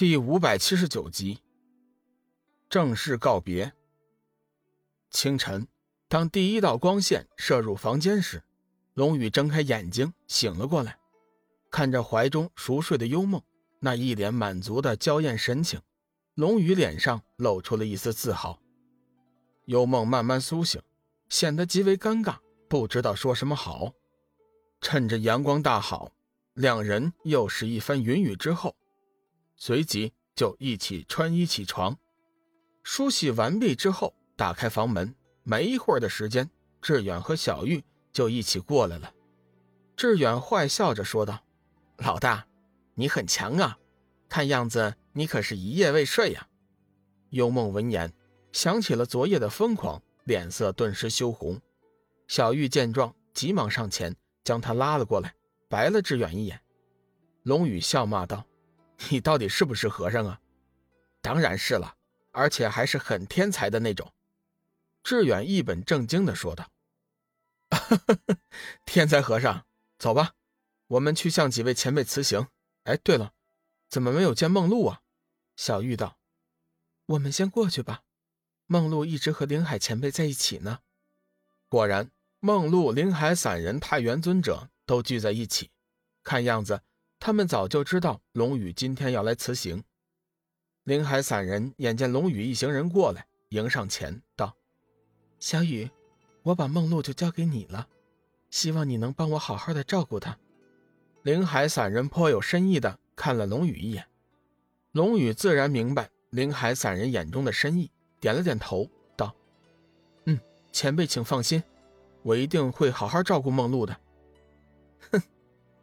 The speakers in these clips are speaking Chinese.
第五百七十九集，正式告别。清晨，当第一道光线射入房间时，龙宇睁开眼睛，醒了过来，看着怀中熟睡的幽梦，那一脸满足的娇艳神情，龙宇脸上露出了一丝自豪。幽梦慢慢苏醒，显得极为尴尬，不知道说什么好。趁着阳光大好，两人又是一番云雨之后。随即就一起穿衣起床，梳洗完毕之后，打开房门，没一会儿的时间，志远和小玉就一起过来了。志远坏笑着说道：“老大，你很强啊，看样子你可是一夜未睡呀。”幽梦闻言，想起了昨夜的疯狂，脸色顿时羞红。小玉见状，急忙上前将他拉了过来，白了志远一眼。龙宇笑骂道。你到底是不是和尚啊？当然是了，而且还是很天才的那种。志远一本正经的说道：“ 天才和尚，走吧，我们去向几位前辈辞行。哎，对了，怎么没有见梦露啊？”小玉道：“我们先过去吧，梦露一直和林海前辈在一起呢。”果然，梦露、林海散人、太元尊者都聚在一起，看样子。他们早就知道龙宇今天要来辞行。灵海散人眼见龙宇一行人过来，迎上前道：“小雨，我把梦露就交给你了，希望你能帮我好好的照顾她。”灵海散人颇有深意的看了龙宇一眼，龙宇自然明白灵海散人眼中的深意，点了点头道：“嗯，前辈请放心，我一定会好好照顾梦露的。”哼，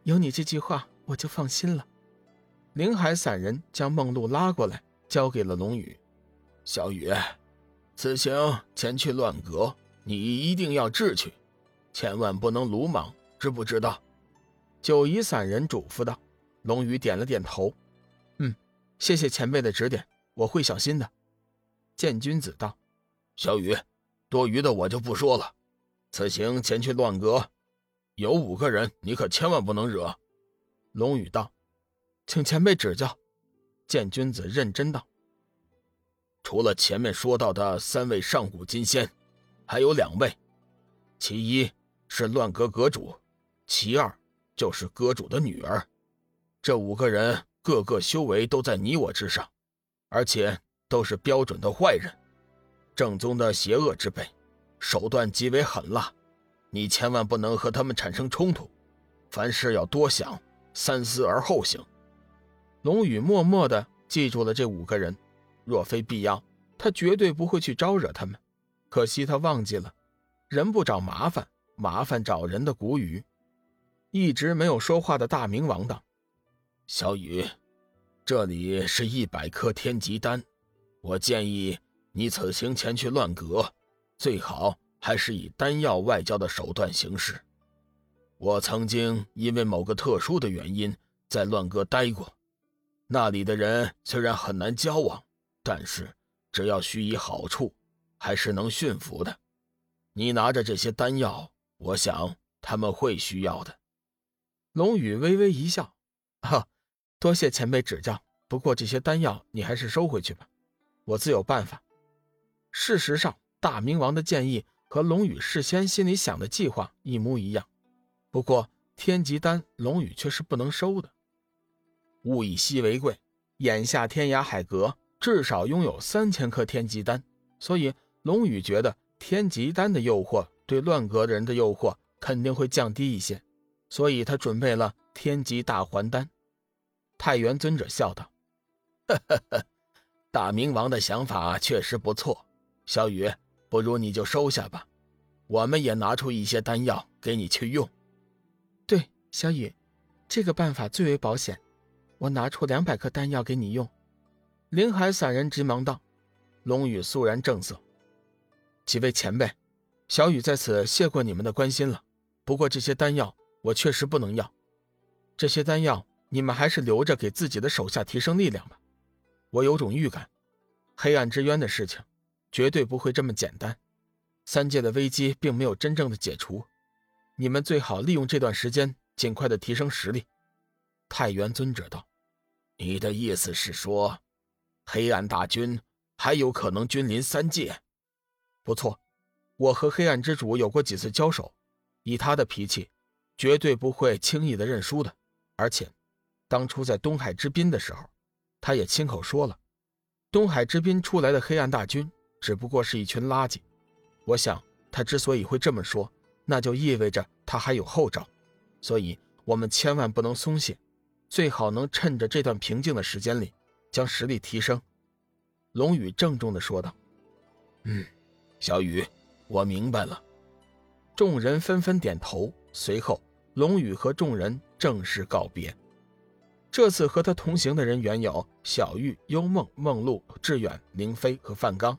有你这句话。我就放心了。灵海散人将梦露拉过来，交给了龙宇。小雨，此行前去乱阁，你一定要智取，千万不能鲁莽，知不知道？九夷散人嘱咐道。龙宇点了点头，嗯，谢谢前辈的指点，我会小心的。见君子道。小雨，多余的我就不说了。此行前去乱阁，有五个人，你可千万不能惹。龙宇道：“请前辈指教。”见君子认真道：“除了前面说到的三位上古金仙，还有两位，其一是乱阁阁主，其二就是阁主的女儿。这五个人个个修为都在你我之上，而且都是标准的坏人，正宗的邪恶之辈，手段极为狠辣。你千万不能和他们产生冲突，凡事要多想。”三思而后行。龙宇默默地记住了这五个人，若非必要，他绝对不会去招惹他们。可惜他忘记了“人不找麻烦，麻烦找人”的古语。一直没有说话的大明王道：“小雨，这里是一百颗天极丹，我建议你此行前去乱阁，最好还是以丹药外交的手段行事。”我曾经因为某个特殊的原因在乱阁待过，那里的人虽然很难交往，但是只要许以好处，还是能驯服的。你拿着这些丹药，我想他们会需要的。龙宇微微一笑：“哈，多谢前辈指教。不过这些丹药你还是收回去吧，我自有办法。”事实上，大明王的建议和龙宇事先心里想的计划一模一样。不过天极丹，龙宇却是不能收的。物以稀为贵，眼下天涯海阁至少拥有三千颗天极丹，所以龙宇觉得天极丹的诱惑对乱阁人的诱惑肯定会降低一些，所以他准备了天极大还丹。太元尊者笑道：“呵呵呵，大明王的想法确实不错，小雨，不如你就收下吧，我们也拿出一些丹药给你去用。”小雨，这个办法最为保险。我拿出两百颗丹药给你用。灵海散人急忙道。龙宇肃然正色：“几位前辈，小雨在此谢过你们的关心了。不过这些丹药我确实不能要。这些丹药你们还是留着给自己的手下提升力量吧。我有种预感，黑暗之渊的事情绝对不会这么简单。三界的危机并没有真正的解除。”你们最好利用这段时间，尽快的提升实力。”太元尊者道。你的意思是说，黑暗大军还有可能君临三界？不错，我和黑暗之主有过几次交手，以他的脾气，绝对不会轻易的认输的。而且，当初在东海之滨的时候，他也亲口说了，东海之滨出来的黑暗大军只不过是一群垃圾。我想，他之所以会这么说，那就意味着他还有后招。所以，我们千万不能松懈，最好能趁着这段平静的时间里，将实力提升。”龙宇郑重地说道。“嗯，小雨，我明白了。”众人纷纷点头。随后，龙宇和众人正式告别。这次和他同行的人原有小玉、幽梦、梦露、志远、凌飞和范刚。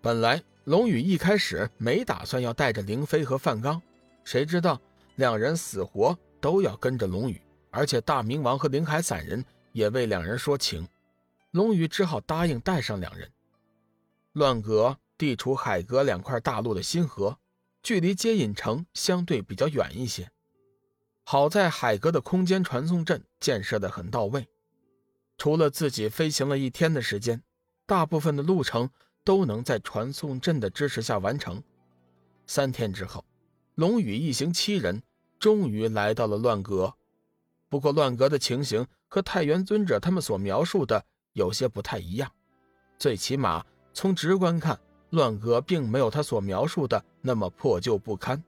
本来龙宇一开始没打算要带着凌飞和范刚，谁知道？两人死活都要跟着龙宇，而且大明王和灵海散人也为两人说情，龙宇只好答应带上两人。乱阁地处海阁两块大陆的新河，距离接引城相对比较远一些。好在海阁的空间传送阵建设的很到位，除了自己飞行了一天的时间，大部分的路程都能在传送阵的支持下完成。三天之后。龙宇一行七人终于来到了乱阁，不过乱阁的情形和太元尊者他们所描述的有些不太一样，最起码从直观看，乱阁并没有他所描述的那么破旧不堪。